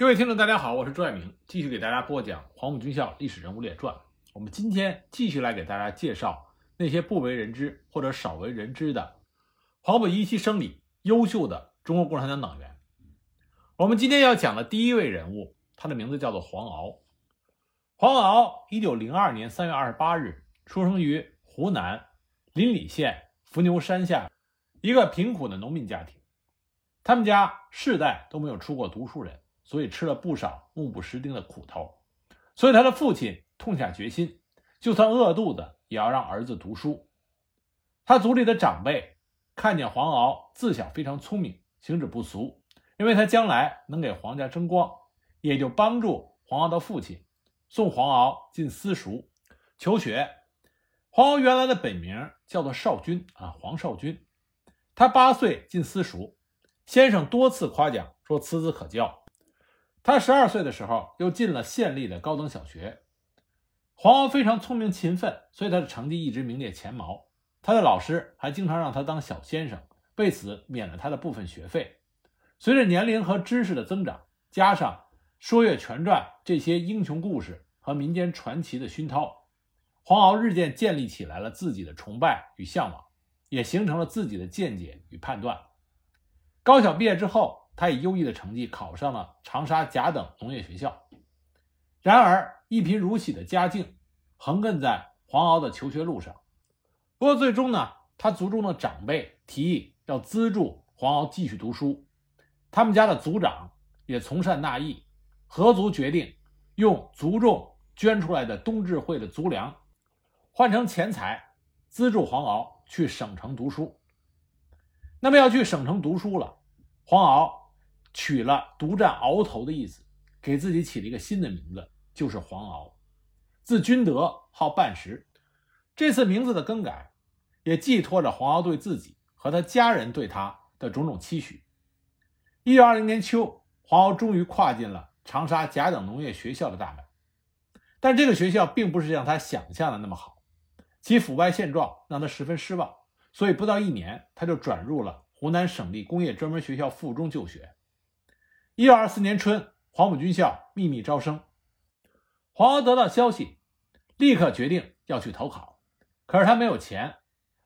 各位听众，大家好，我是朱爱明，继续给大家播讲《黄埔军校历史人物列传》。我们今天继续来给大家介绍那些不为人知或者少为人知的黄埔一期生里优秀的中国共产党党员。我们今天要讲的第一位人物，他的名字叫做黄鳌。黄鳌，一九零二年三月二十八日出生于湖南临澧县伏牛山下一个贫苦的农民家庭，他们家世代都没有出过读书人。所以吃了不少目不识丁的苦头，所以他的父亲痛下决心，就算饿肚子也要让儿子读书。他族里的长辈看见黄鳌自小非常聪明，行止不俗，认为他将来能给皇家争光，也就帮助黄鳌的父亲送黄鳌进私塾求学。黄鳌原来的本名叫做少君啊，黄少君。他八岁进私塾，先生多次夸奖说此子可教。他十二岁的时候，又进了县立的高等小学。黄鳌非常聪明勤奋，所以他的成绩一直名列前茅。他的老师还经常让他当小先生，为此免了他的部分学费。随着年龄和知识的增长，加上《说岳全传》这些英雄故事和民间传奇的熏陶，黄鳌日渐建立起来了自己的崇拜与向往，也形成了自己的见解与判断。高小毕业之后。他以优异的成绩考上了长沙甲等农业学校，然而一贫如洗的家境横亘在黄鳌的求学路上。不过最终呢，他族中的长辈提议要资助黄鳌继续读书，他们家的族长也从善纳义，合族决定用族众捐出来的冬至会的族粮换成钱财，资助黄鳌去省城读书。那么要去省城读书了，黄鳌。取了“独占鳌头”的意思，给自己起了一个新的名字，就是黄鳌，字君德，号半时。这次名字的更改，也寄托着黄鳌对自己和他家人对他的种种期许。一九二零年秋，黄鳌终于跨进了长沙甲等农业学校的大门，但这个学校并不是像他想象的那么好，其腐败现状让他十分失望，所以不到一年，他就转入了湖南省立工业专门学校附中就学。一九二四年春，黄埔军校秘密招生。黄鳌得到消息，立刻决定要去投考。可是他没有钱，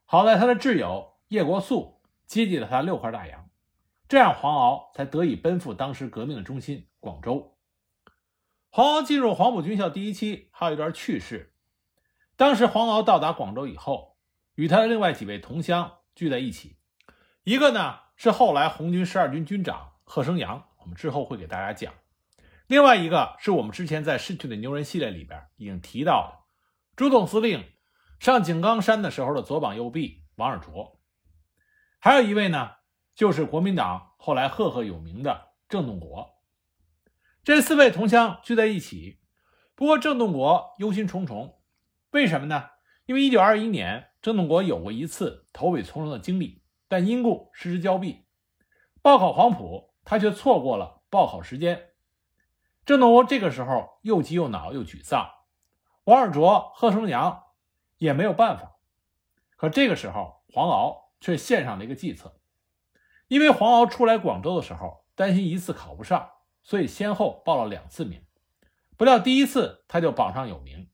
好在他的挚友叶国素接济了他六块大洋，这样黄鳌才得以奔赴当时革命的中心广州。黄鳌进入黄埔军校第一期还有一段趣事。当时黄鳌到达广州以后，与他的另外几位同乡聚在一起，一个呢是后来红军十二军军长贺生阳。我们之后会给大家讲，另外一个是我们之前在《逝去的牛人》系列里边已经提到的，朱总司令上井冈山的时候的左膀右臂王尔琢，还有一位呢，就是国民党后来赫赫有名的郑洞国。这四位同乡聚在一起，不过郑洞国忧心忡忡，为什么呢？因为1921年郑洞国有过一次投笔从戎的经历，但因故失之交臂，报考黄埔。他却错过了报考时间，郑洞国这个时候又急又恼又沮丧，王尔琢、贺生阳也没有办法。可这个时候，黄鳌却献上了一个计策，因为黄鳌出来广州的时候担心一次考不上，所以先后报了两次名，不料第一次他就榜上有名，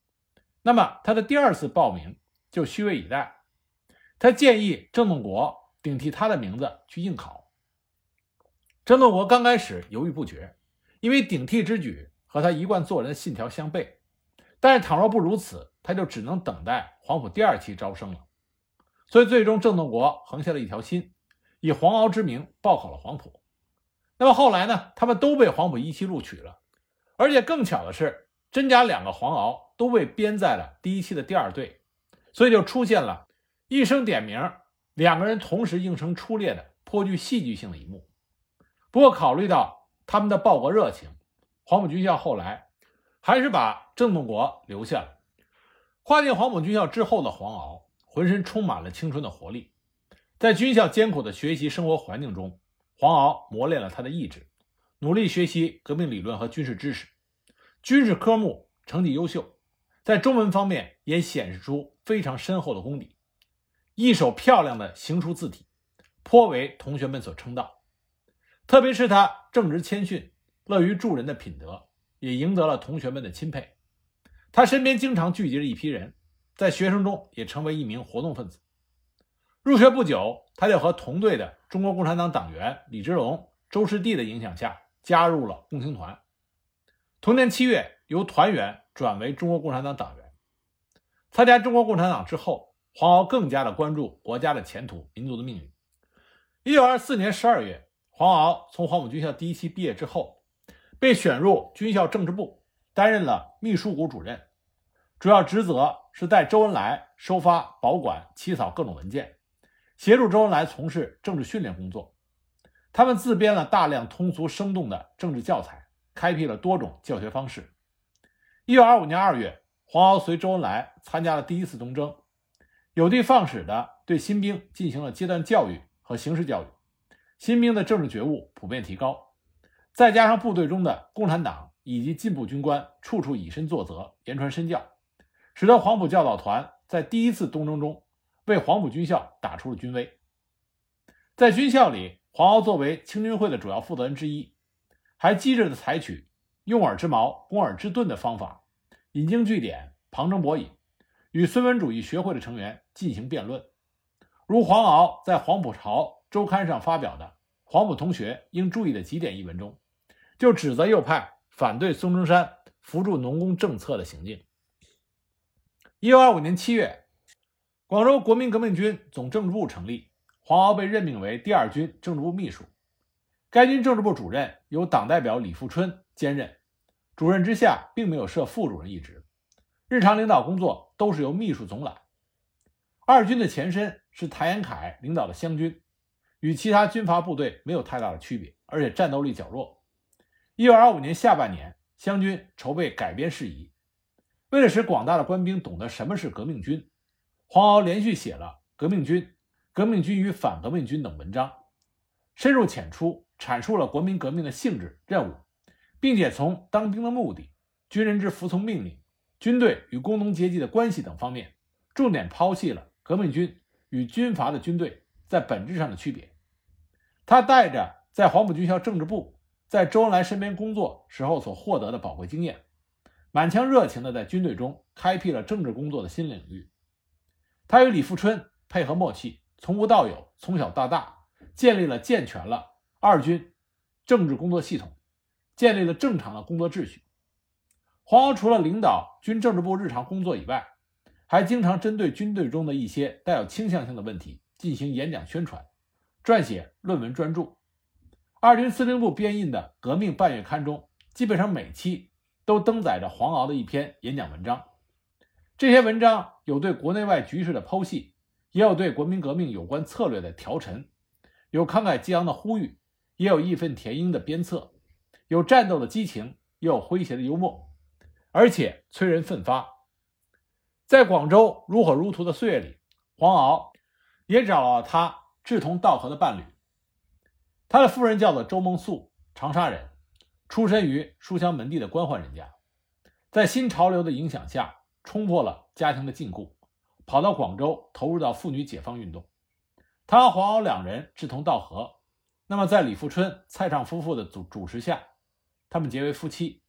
那么他的第二次报名就虚位以待。他建议郑洞国顶替他的名字去应考。郑洞国刚开始犹豫不决，因为顶替之举和他一贯做人的信条相悖。但是倘若不如此，他就只能等待黄埔第二期招生了。所以最终郑洞国横下了一条心，以黄鳌之名报考了黄埔。那么后来呢？他们都被黄埔一期录取了，而且更巧的是，真假两个黄鳌都被编在了第一期的第二队，所以就出现了一声点名，两个人同时应声出列的颇具戏剧性的一幕。不过，考虑到他们的报国热情，黄埔军校后来还是把郑洞国留下了。跨进黄埔军校之后的黄鳌，浑身充满了青春的活力。在军校艰苦的学习生活环境中，黄鳌磨练了他的意志，努力学习革命理论和军事知识。军事科目成绩优秀，在中文方面也显示出非常深厚的功底，一手漂亮的行书字体，颇为同学们所称道。特别是他正直谦逊、乐于助人的品德，也赢得了同学们的钦佩。他身边经常聚集着一批人，在学生中也成为一名活动分子。入学不久，他就和同队的中国共产党党员李之龙、周士第的影响下，加入了共青团。同年七月，由团员转为中国共产党党员。参加中国共产党之后，黄鳌更加的关注国家的前途、民族的命运。一九二四年十二月，黄鳌从黄埔军校第一期毕业之后，被选入军校政治部，担任了秘书股主任，主要职责是带周恩来收发、保管、起草各种文件。协助周恩来从事政治训练工作，他们自编了大量通俗生动的政治教材，开辟了多种教学方式。一九二五年二月，黄鳌随周恩来参加了第一次东征，有的放矢地对新兵进行了阶段教育和形式教育，新兵的政治觉悟普遍提高。再加上部队中的共产党以及进步军官处处以身作则，言传身教，使得黄埔教导团在第一次东征中。为黄埔军校打出了军威。在军校里，黄鳌作为清军会的主要负责人之一，还机智地采取用耳之矛攻耳之盾的方法，引经据典，旁征博引，与孙文主义学会的成员进行辩论。如黄鳌在《黄埔潮周刊》上发表的《黄埔同学应注意的几点》一文中，就指责右派反对孙中山扶助农工政策的行径。一九二五年七月。广州国民革命军总政治部成立，黄鳌被任命为第二军政治部秘书。该军政治部主任由党代表李富春兼任，主任之下并没有设副主任一职，日常领导工作都是由秘书总揽。二军的前身是谭延闿领导的湘军，与其他军阀部队没有太大的区别，而且战斗力较弱。一九二五年下半年，湘军筹备改编事宜，为了使广大的官兵懂得什么是革命军。黄鳌连续写了《革命军》《革命军与反革命军》等文章，深入浅出阐述了国民革命的性质、任务，并且从当兵的目的、军人之服从命令、军队与工农阶级的关系等方面，重点剖析了革命军与军阀的军队在本质上的区别。他带着在黄埔军校政治部、在周恩来身边工作时候所获得的宝贵经验，满腔热情地在军队中开辟了政治工作的新领域。他与李富春配合默契，从无到有，从小到大，建立了健全了二军政治工作系统，建立了正常的工作秩序。黄鳌除了领导军政治部日常工作以外，还经常针对军队中的一些带有倾向性的问题进行演讲宣传，撰写论文专著。二军司令部编印的《革命半月刊》中，基本上每期都登载着黄鳌的一篇演讲文章。这些文章有对国内外局势的剖析，也有对国民革命有关策略的调陈，有慷慨激昂的呼吁，也有义愤填膺的鞭策，有战斗的激情，也有诙谐的幽默，而且催人奋发。在广州如火如荼的岁月里，黄鳌也找了他志同道合的伴侣。他的夫人叫做周梦素，长沙人，出身于书香门第的官宦人家，在新潮流的影响下。冲破了家庭的禁锢，跑到广州投入到妇女解放运动。他和黄敖两人志同道合，那么在李富春、蔡畅夫妇的主主持下，他们结为夫妻。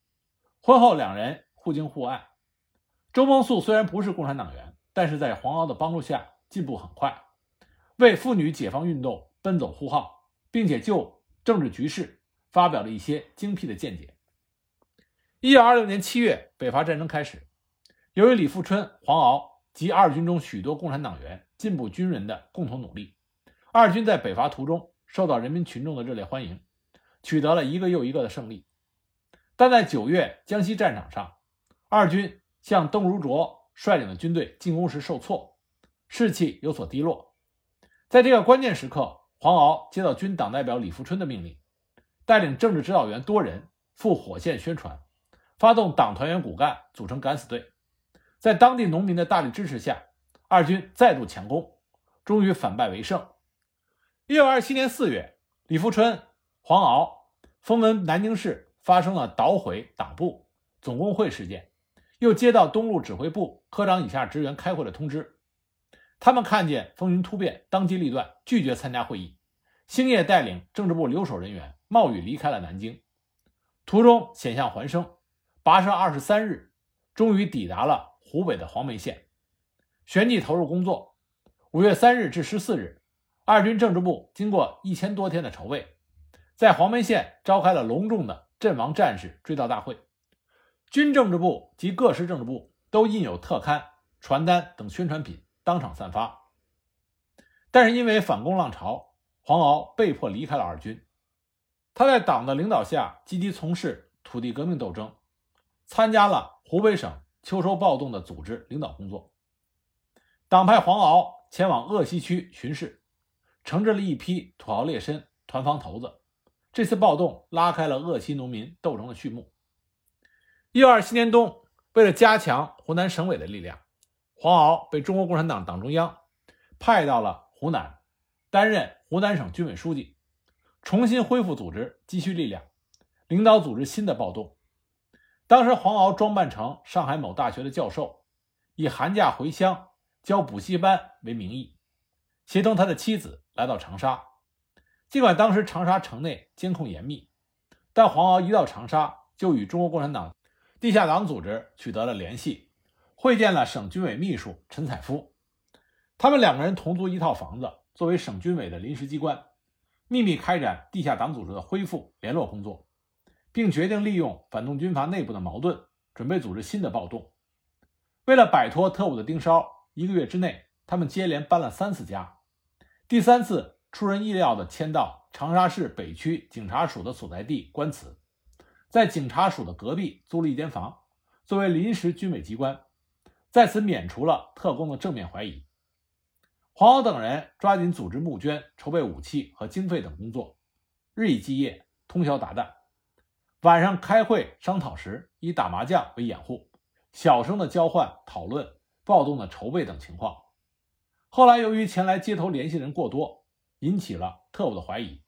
婚后两人互敬互爱。周梦素虽然不是共产党员，但是在黄敖的帮助下进步很快，为妇女解放运动奔走呼号，并且就政治局势发表了一些精辟的见解。一九二六年七月，北伐战争开始。由于李富春、黄鳌及二军中许多共产党员、进步军人的共同努力，二军在北伐途中受到人民群众的热烈欢迎，取得了一个又一个的胜利。但在九月江西战场上，二军向邓如琢率领的军队进攻时受挫，士气有所低落。在这个关键时刻，黄鳌接到军党代表李富春的命令，带领政治指导员多人赴火线宣传，发动党团员骨干组成敢死队。在当地农民的大力支持下，二军再度强攻，终于反败为胜。一九二七年四月，李富春、黄鳌风闻南京市发生了捣毁党部总工会事件，又接到东路指挥部科长以下职员开会的通知。他们看见风云突变，当机立断，拒绝参加会议，星夜带领政治部留守人员冒雨离开了南京。途中险象环生，跋涉二十三日，终于抵达了湖北的黄梅县，旋即投入工作。五月三日至十四日，二军政治部经过一千多天的筹备，在黄梅县召开了隆重的阵亡战士追悼大会。军政治部及各师政治部都印有特刊、传单等宣传品，当场散发。但是因为反攻浪潮，黄鳌被迫离开了二军。他在党的领导下积极从事土地革命斗争，参加了湖北省秋收暴动的组织领导工作。党派黄鳌前往鄂西区巡视，惩治了一批土豪劣绅、团防头子。这次暴动拉开了鄂西农民斗争的序幕。一九二七年冬，为了加强湖南省委的力量，黄鳌被中国共产党党中央派到了湖南，担任湖南省军委书记，重新恢复组织，积蓄力量，领导组织新的暴动。当时，黄鳌装扮成上海某大学的教授，以寒假回乡教补习班为名义，协同他的妻子来到长沙。尽管当时长沙城内监控严密，但黄鳌一到长沙就与中国共产党。地下党组织取得了联系，会见了省军委秘书陈采夫，他们两个人同租一套房子，作为省军委的临时机关，秘密开展地下党组织的恢复联络工作，并决定利用反动军阀内部的矛盾，准备组织新的暴动。为了摆脱特务的盯梢，一个月之内，他们接连搬了三次家。第三次出人意料地迁到长沙市北区警察署的所在地官祠。在警察署的隔壁租了一间房，作为临时军委机关，在此免除了特工的正面怀疑。黄敖等人抓紧组织募捐、筹备武器和经费等工作，日以继夜，通宵达旦。晚上开会商讨时，以打麻将为掩护，小声的交换讨论暴动的筹备等情况。后来由于前来接头联系人过多，引起了特务的怀疑。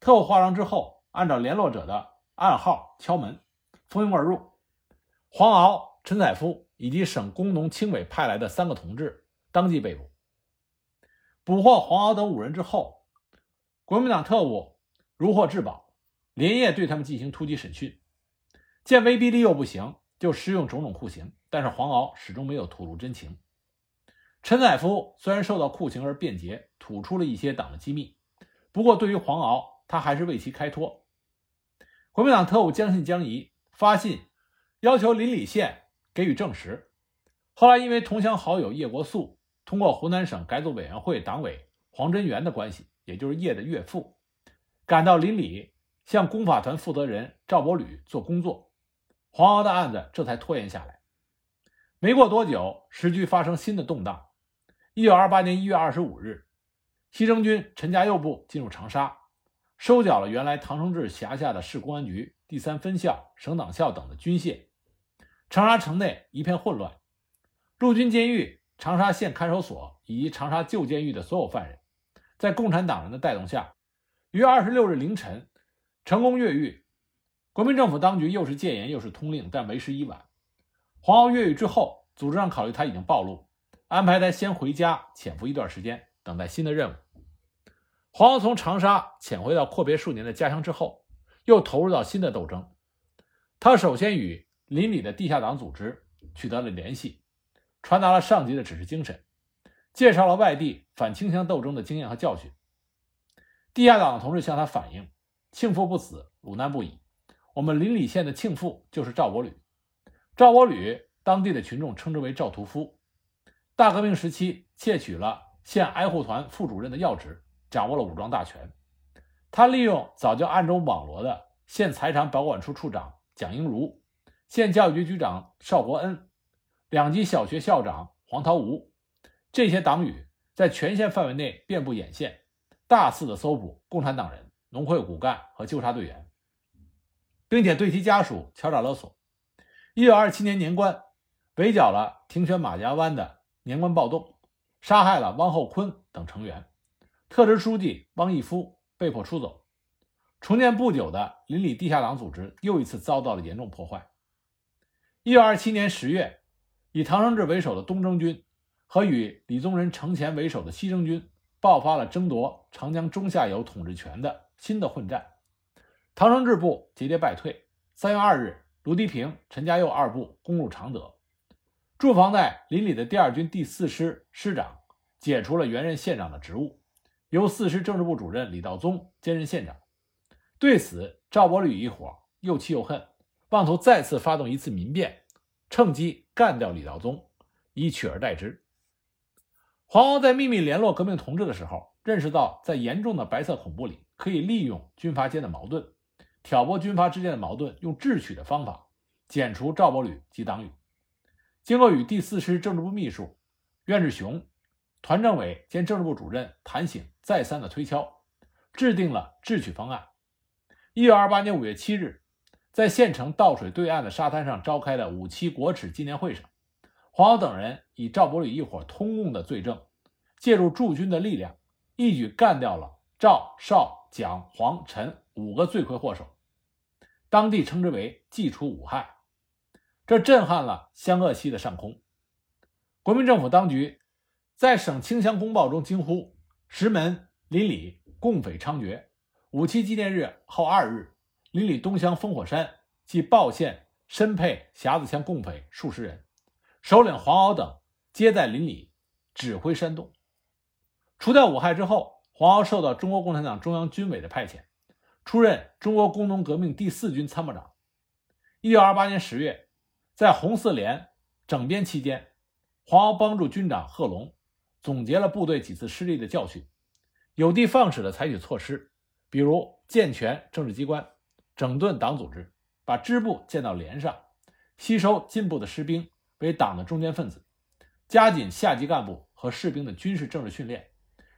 特务化妆之后，按照联络者的。暗号敲门，蜂拥而入。黄敖、陈载夫以及省工农青委派来的三个同志当即被捕。捕获黄鳌等五人之后，国民党特务如获至宝，连夜对他们进行突击审讯。见威逼利诱不行，就施用种种酷刑。但是黄鳌始终没有吐露真情。陈采夫虽然受到酷刑而辩解，吐出了一些党的机密，不过对于黄鳌，他还是为其开脱。国民党特务将信将疑，发信要求临澧县给予证实。后来因为同乡好友叶国素通过湖南省改组委员会党委黄真元的关系，也就是叶的岳父，赶到临澧向公法团负责人赵伯履做工作，黄鳌的案子这才拖延下来。没过多久，时局发生新的动荡。一九二八年一月二十五日，西征军陈家佑部进入长沙。收缴了原来唐生智辖下的市公安局第三分校、省党校等的军械，长沙城内一片混乱。陆军监狱、长沙县看守所以及长沙旧监狱的所有犯人，在共产党人的带动下，于二十六日凌晨成功越狱。国民政府当局又是戒严又是通令，但为时已晚。黄鳌越狱之后，组织上考虑他已经暴露，安排他先回家潜伏一段时间，等待新的任务。黄鳌从长沙潜回到阔别数年的家乡之后，又投入到新的斗争。他首先与邻里的地下党组织取得了联系，传达了上级的指示精神，介绍了外地反清乡斗争的经验和教训。地下党的同志向他反映：“庆父不死，鲁难不已。我们邻里县的庆父就是赵伯履，赵伯履当地的群众称之为赵屠夫。大革命时期窃取了县挨护团副主任的要职。”掌握了武装大权，他利用早就暗中网罗的县财产保管处处长蒋英如、县教育局局长邵国恩、两级小学校长黄桃吴这些党羽，在全县范围内遍布眼线，大肆的搜捕共产党人、农会骨干和纠察队员，并且对其家属敲诈勒索。一九二七年年关，围剿了庭轩马家湾的年关暴动，杀害了汪厚坤等成员。特支书记汪义夫被迫出走，重建不久的邻里地下党组织又一次遭到了严重破坏。一九二七年十月，以唐生智为首的东征军和与李宗仁、程潜为首的西征军爆发了争夺长江中下游统治权的新的混战。唐生智部节节败退，三月二日，卢迪平、陈家佑二部攻入常德，驻防在临里的第二军第四师师长解除了原任县长的职务，由四师政治部主任李道宗兼任县长。对此，赵伯履一伙又气又恨，妄图再次发动一次民变，趁机干掉李道宗，以取而代之。黄鳌在秘密联络革命同志的时候，认识到在严重的白色恐怖里，可以利用军阀间的矛盾。挑拨军阀之间的矛盾，用智取的方法剪除赵伯履及党羽。经过与第四师政治部秘书苑志雄、团政委兼政治部主任谭醒再三的推敲，制定了智取方案。一九二八年五月七日，在县城倒水对岸的沙滩上召开的五七国耻纪念会上，黄鳌等人以赵伯履一伙通共的罪证，借助驻军的力量，一举干掉了赵、邵、蒋、黄、陈五个罪魁祸首。当地称之为“祭除武害”，这震撼了湘鄂西的上空。国民政府当局在省清乡公报中惊呼：“石门、临里共匪猖獗，五七纪念日后二日，邻里东乡烽火山即鲍县申配匣子乡共匪数十人，首领黄鳌等皆在邻里指挥煽动。”除掉武害之后，黄鳌受到中国共产党中央军委的派遣。出任中国工农革命第四军参谋长。一九二八年十月，在红四连整编期间，黄鳌帮助军长贺龙总结了部队几次失利的教训，有的放矢地采取措施，比如健全政治机关，整顿党组织，把支部建到连上，吸收进步的士兵为党的中坚分子，加紧下级干部和士兵的军事政治训练，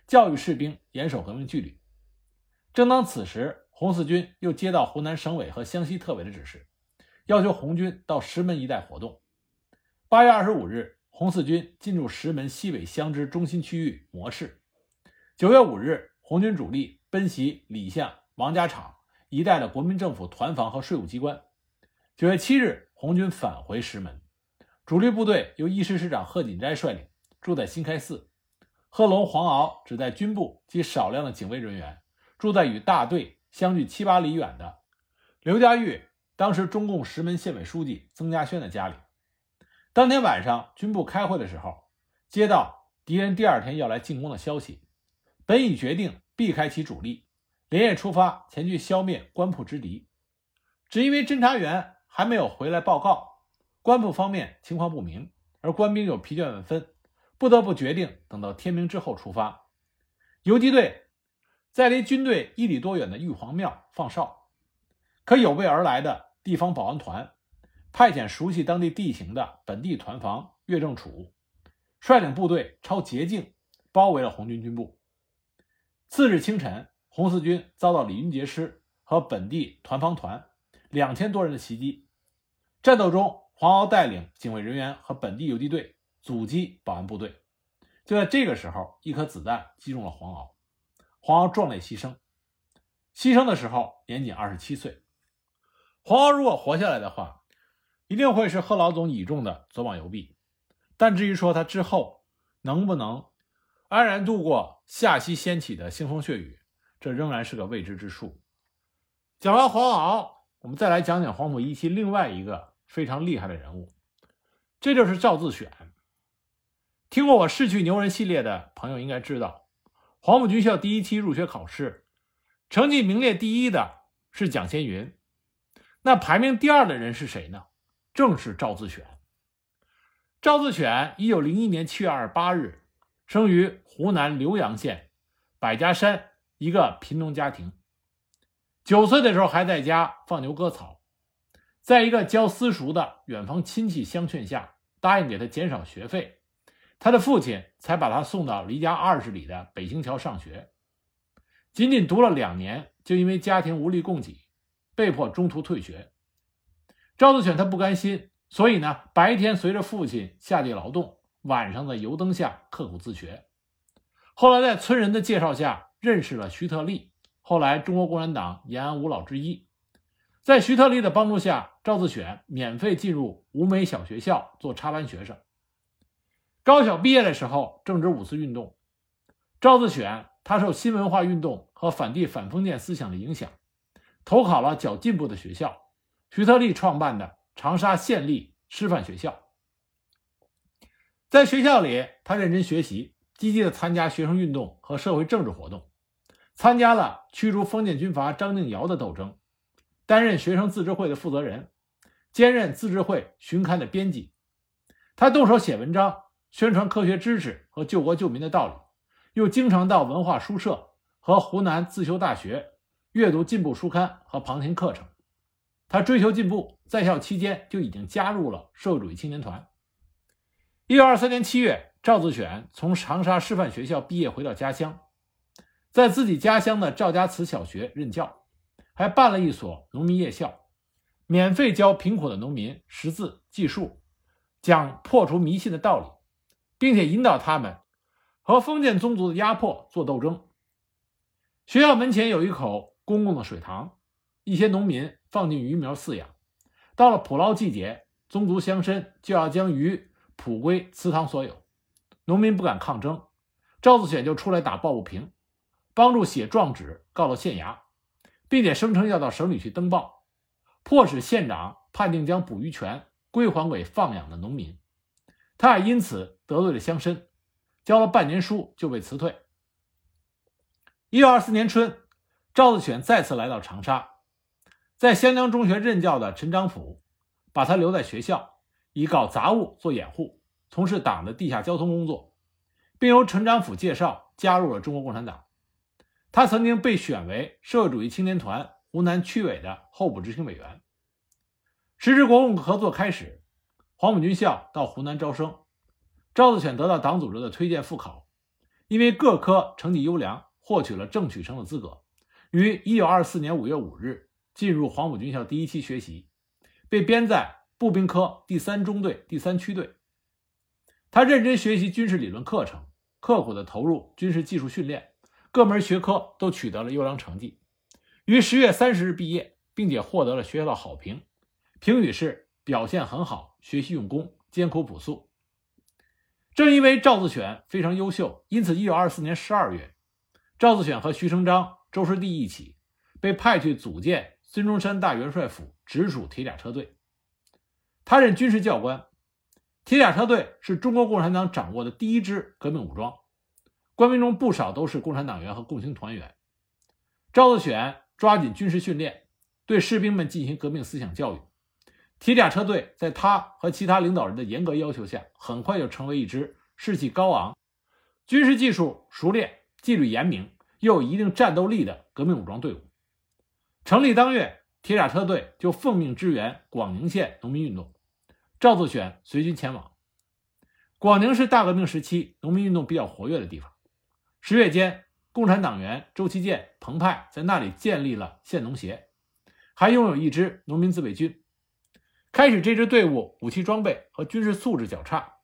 教育士兵严守革命纪律。正当此时，红四军又接到湖南省委和湘西特委的指示，要求红军到石门一带活动。八月二十五日，红四军进入石门西北乡支中心区域模式。九月五日，红军主力奔袭李巷、王家场一带的国民政府团防和税务机关。九月七日，红军返回石门，主力部队由一师师长贺锦斋率领，住在新开寺。贺龙、黄鳌只带军部及少量的警卫人员，住在与大队。相距七八里远的刘家峪，当时中共石门县委书记曾家轩的家里。当天晚上，军部开会的时候，接到敌人第二天要来进攻的消息，本已决定避开其主力，连夜出发前去消灭官铺之敌。只因为侦察员还没有回来报告，官铺方面情况不明，而官兵又疲倦万分，不得不决定等到天明之后出发。游击队。在离军队一里多远的玉皇庙放哨，可有备而来的地方保安团派遣熟悉当地地形的本地团防岳正楚率领部队抄捷径包围了红军军部。次日清晨，红四军遭到李云杰师和本地团防团两千多人的袭击。战斗中，黄鳌带领警卫人员和本地游击队阻击保安部队。就在这个时候，一颗子弹击中了黄鳌。黄鳌壮烈牺牲，牺牲的时候年仅二十七岁。黄鳌如果活下来的话，一定会是贺老总倚重的左膀右臂。但至于说他之后能不能安然度过下西掀起的腥风血雨，这仍然是个未知之数。讲完黄鳌，我们再来讲讲黄埔一期另外一个非常厉害的人物，这就是赵自选。听过我逝去牛人系列的朋友应该知道。黄埔军校第一期入学考试，成绩名列第一的是蒋先云，那排名第二的人是谁呢？正是赵自选。赵自选，一九零一年七月二十八日生于湖南浏阳县百家山一个贫农家庭。九岁的时候还在家放牛割草，在一个教私塾的远方亲戚相劝下，答应给他减少学费。他的父亲才把他送到离家二十里的北星桥上学，仅仅读了两年，就因为家庭无力供给，被迫中途退学。赵子选他不甘心，所以呢，白天随着父亲下地劳动，晚上在油灯下刻苦自学。后来在村人的介绍下，认识了徐特立，后来中国共产党延安五老之一。在徐特立的帮助下，赵自选免费进入五美小学校做插班学生。高小毕业的时候，正值五四运动，赵自选他受新文化运动和反帝反封建思想的影响，投考了较进步的学校，徐特立创办的长沙县立师范学校。在学校里，他认真学习，积极的参加学生运动和社会政治活动，参加了驱逐封建军阀张敬尧的斗争，担任学生自治会的负责人，兼任自治会巡刊的编辑。他动手写文章，宣传科学知识和救国救民的道理，又经常到文化书社和湖南自修大学阅读进步书刊和旁听课程。他追求进步，在校期间就已经加入了社会主义青年团。一九二三年七月，赵自选从长沙师范学校毕业，回到家乡，在自己家乡的赵家祠小学任教，还办了一所农民夜校，免费教贫苦的农民识字记数，讲破除迷信的道理，并且引导他们和封建宗族的压迫做斗争。学校门前有一口公共的水塘，一些农民放进鱼苗饲养，到了捕捞季节，宗族乡绅就要将鱼。普归祠堂所有，农民不敢抗争，赵自选就出来打抱不平，帮助写状纸告到县衙，并且声称要到省里去登报，迫使县长判定将捕鱼权归还给放养的农民。他也因此得罪了乡绅，交了半年书就被辞退。一九二四年春，赵自选再次来到长沙，在湘江中学任教的陈章甫把他留在学校。以搞杂物做掩护，从事党的地下交通工作，并由陈章甫介绍加入了中国共产党。他曾经被选为社会主义青年团湖南区委的候补执行委员。时值国共合作开始，黄埔军校到湖南招生，赵自选得到党组织的推荐复考，因为各科成绩优良，获取了正取生的资格，于1924年5月5日进入黄埔军校第一期学习，被编在。步兵科第三中队第三区队，他认真学习军事理论课程，刻苦地投入军事技术训练，各门学科都取得了优良成绩。于十月三十日毕业，并且获得了学校的好评，评语是表现很好，学习用功，艰苦朴素。正因为赵自选非常优秀，因此一九二四年十二月，赵自选和徐成章、周师弟一起被派去组建孙中山大元帅府直属铁甲车队。他任军事教官，铁甲车队是中国共产党掌握的第一支革命武装，官兵中不少都是共产党员和共青团员。赵自选抓紧军事训练，对士兵们进行革命思想教育。铁甲车队在他和其他领导人的严格要求下，很快就成为一支士气高昂、军事技术熟练、纪律严明又有一定战斗力的革命武装队伍。成立当月，铁甲车队就奉命支援广宁县农民运动。赵作选随军前往广宁，是大革命时期农民运动比较活跃的地方。十月间，共产党员周其建、彭湃在那里建立了县农协，还拥有一支农民自卫军。开始，这支队伍武器装备和军事素质较差。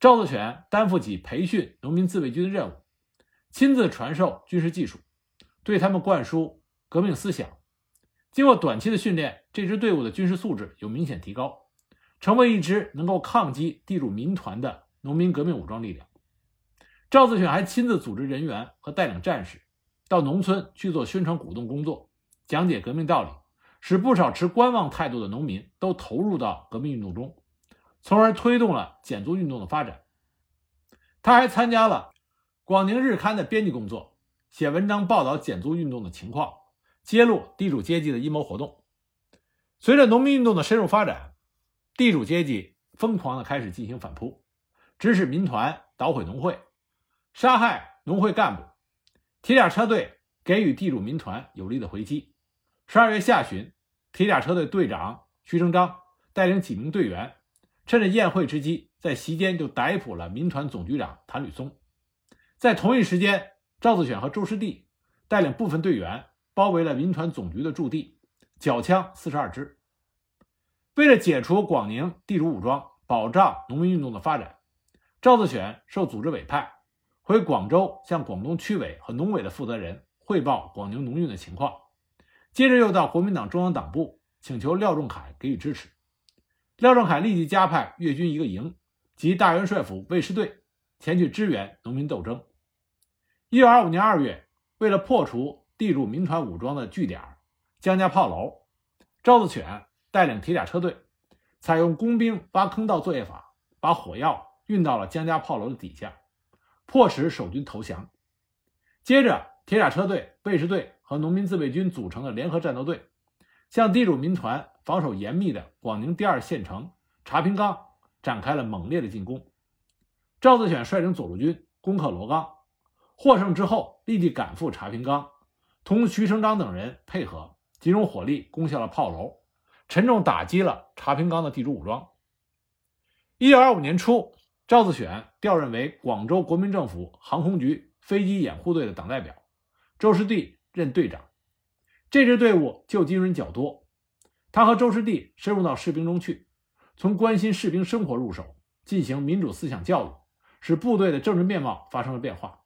赵作选担负起培训农民自卫军的任务，亲自传授军事技术，对他们灌输革命思想。经过短期的训练，这支队伍的军事素质有明显提高。成为一支能够抗击地主民团的农民革命武装力量。赵自选还亲自组织人员和带领战士到农村去做宣传鼓动工作，讲解革命道理，使不少持观望态度的农民都投入到革命运动中，从而推动了减租运动的发展。他还参加了《广宁日刊》的编辑工作，写文章报道减租运动的情况，揭露地主阶级的阴谋活动。随着农民运动的深入发展。地主阶级疯狂地开始进行反扑，指使民团捣毁农会，杀害农会干部。铁甲车队给予地主民团有力的回击。十二月下旬，铁甲车队队长徐成章带领几名队员，趁着宴会之机，在席间就逮捕了民团总局长谭履松。在同一时间，赵自选和周师弟带领部分队员包围了民团总局的驻地，缴枪四十二支。为了解除广宁地主武装，保障农民运动的发展，赵自选受组织委派回广州，向广东区委和农委的负责人汇报广宁农运的情况。接着又到国民党中央党部请求廖仲恺给予支持。廖仲恺立即加派粤军一个营及大元帅府卫士队前去支援农民斗争。一九二五年二月，为了破除地主民团武装的据点江家炮楼，赵自选。带领铁甲车队，采用工兵挖坑道作业法，把火药运到了江家炮楼的底下，迫使守军投降。接着，铁甲车队、卫士队和农民自卫军组成的联合战斗队，向地主民团防守严密的广宁第二县城茶坪岗展开了猛烈的进攻。赵自选率领左路军攻克罗岗，获胜之后，立即赶赴茶坪岗，同徐成章等人配合，集中火力攻下了炮楼，沉重打击了茶坪冈的地主武装。一九二五年初，赵自选调任为广州国民政府航空局飞机掩护队的党代表，周师弟任队长。这支队伍救济人较多，他和周师弟深入到士兵中去，从关心士兵生活入手，进行民主思想教育，使部队的政治面貌发生了变化。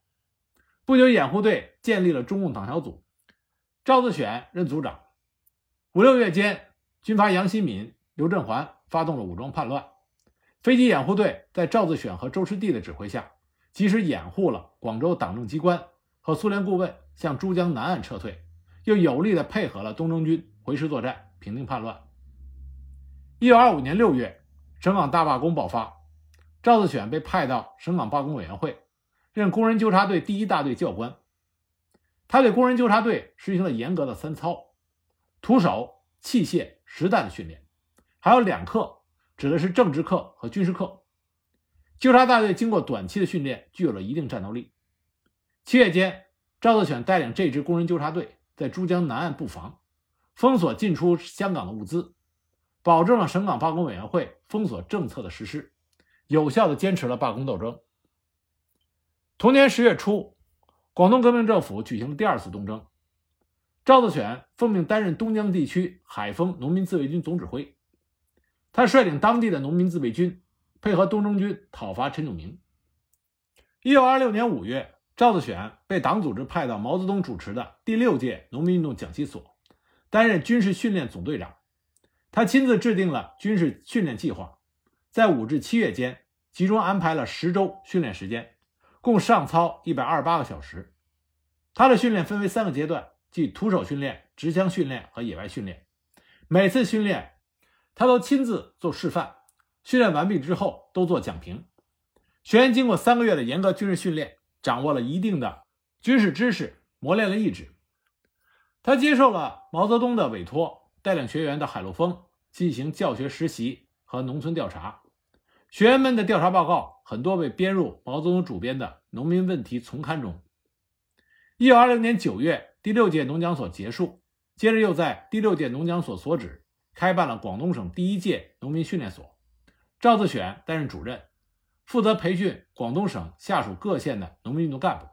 不久，掩护队建立了中共党小组，赵自选任组长。五六月间，军阀杨新民、刘振环发动了武装叛乱。飞机掩护队在赵自选和周师弟的指挥下，及时掩护了广州党政机关和苏联顾问向珠江南岸撤退，又有力地配合了东征军回师作战，平定叛乱。一九二五年六月，省港大罢工爆发，赵自选被派到省港罢工委员会，任工人纠察队第一大队教官。他对工人纠察队实行了严格的三操：徒手、器械、实弹的训练，还有两课。指的是政治课和军事课。纠察大队经过短期的训练，具有了一定战斗力。七月间，赵自选带领这支工人纠察队在珠江南岸布防，封锁进出香港的物资，保证了省港罢工委员会封锁政策的实施，有效地坚持了罢工斗争。同年十月初，广东革命政府举行了第二次东征，赵自选奉命担任东江地区海丰农民自卫军总指挥。他率领当地的农民自卫军，配合东征军讨伐陈炯明。一九二六年五月，赵自选被党组织派到毛泽东主持的第六届农民运动讲习所，担任军事训练总队长。他亲自制定了军事训练计划，在五至七月间集中安排了十周训练时间，共上操一百二十八个小时。他的训练分为三个阶段，即徒手训练、持枪训练和野外训练。每次训练。他都亲自做示范，训练完毕之后都做讲评。学员经过三个月的严格军事训练，掌握了一定的军事知识，磨练了意志。他接受了毛泽东的委托，带领学员到海陆丰进行教学实习和农村调查。学员们的调查报告很多被编入毛泽东主编的《农民问题丛刊》中。一九二零年九月，第六届农讲所结束，接着又在第六届农讲所所址。开办了广东省第一届农民训练所，赵自选担任主任，负责培训广东省下属各县的农民运动干部。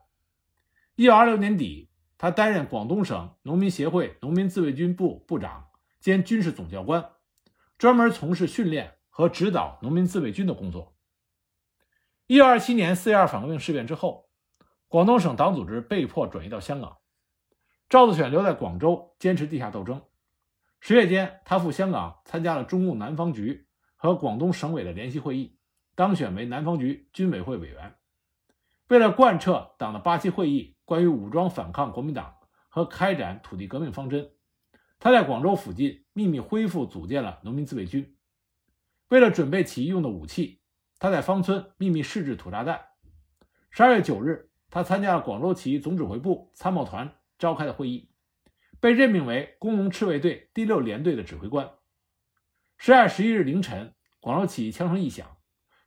一九二六年底，他担任广东省农民协会农民自卫军部部长兼军事总教官，专门从事训练和指导农民自卫军的工作。一九二七年四月二反革命事变之后，广东省党组织被迫转移到香港，赵自选留在广州坚持地下斗争。十月间，他赴香港参加了中共南方局和广东省委的联席会议，当选为南方局军委会委员。为了贯彻党的八七会议关于武装反抗国民党和开展土地革命方针，他在广州附近秘密恢复组建了农民自卫军。为了准备起义用的武器，他在芳村秘密试制土炸弹。十二月九日，他参加了广州起义总指挥部参谋团召开的会议。被任命为工农赤卫队第六联队的指挥官。十二月十一日凌晨，广州起义枪声一响，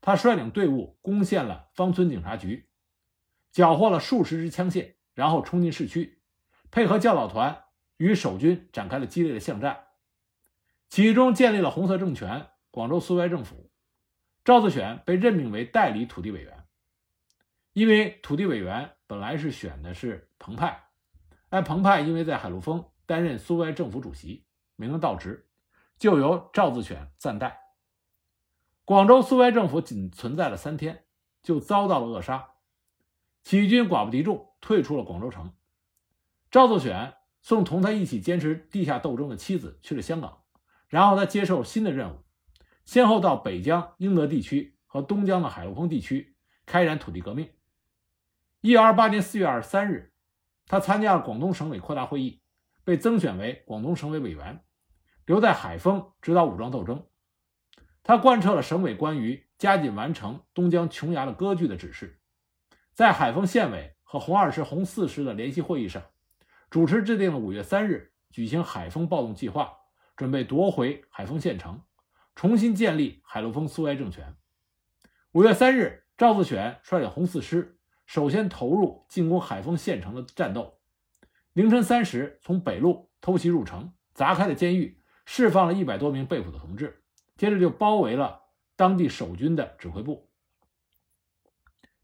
他率领队伍攻陷了芳村警察局，缴获了数十支枪械，然后冲进市区，配合教导团与守军展开了激烈的巷战。起义中建立了红色政权——广州苏维埃政府。赵自选被任命为代理土地委员，因为土地委员本来是选的是彭湃。而彭湃因为在海陆丰担任苏维埃政府主席，没能到职，就由赵自选暂代。广州苏维埃政府仅存在了三天，就遭到了扼杀，起义军寡不敌众，退出了广州城。赵自选送同他一起坚持地下斗争的妻子去了香港，然后他接受新的任务，先后到北疆英德地区和东江的海陆丰地区开展土地革命。一九二八年四月二十三日。他参加了广东省委扩大会议，被增选为广东省委委员，留在海丰指导武装斗争。他贯彻了省委关于加紧完成东江琼崖的割据的指示，在海丰县委和红二师、红四师的联席会议上，主持制定了五月三日举行海丰暴动计划，准备夺回海丰县城，重新建立海陆丰苏维埃政权。五月三日，赵自选率领红四师首先投入进攻海丰县城的战斗。凌晨三时，从北路偷袭入城，砸开了监狱，释放了一百多名被捕的同志。接着就包围了当地守军的指挥部，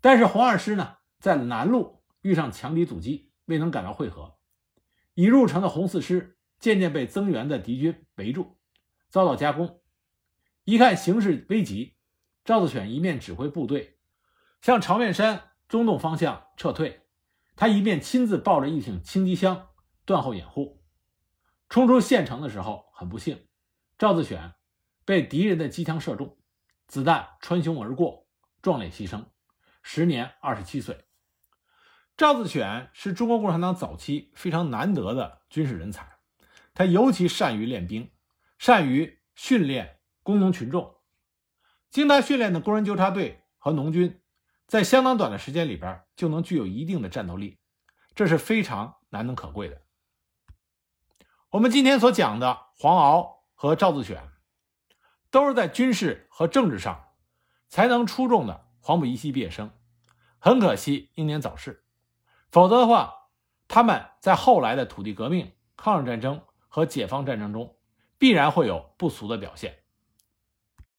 但是红二师呢，在南路遇上强敌阻击，未能赶到会合。已入城的红四师渐渐被增援的敌军围住，遭到夹攻。一看形势危急，赵自选一面指挥部队向长面山中洞方向撤退，他一面亲自抱着一挺轻机枪断后掩护。冲出县城的时候，很不幸，赵自选。被敌人的机枪射中，子弹穿胸而过，壮烈牺牲，时年二十七岁。赵自选是中国共产党早期非常难得的军事人才，他尤其善于练兵，善于训练工农群众。经他训练的工人纠察队和农军，在相当短的时间里边就能具有一定的战斗力，这是非常难能可贵的。我们今天所讲的黄鳌和赵自选。都是在军事和政治上才能出众的黄埔一期毕业生，很可惜英年早逝。否则的话，他们在后来的土地革命、抗日战争和解放战争中必然会有不俗的表现。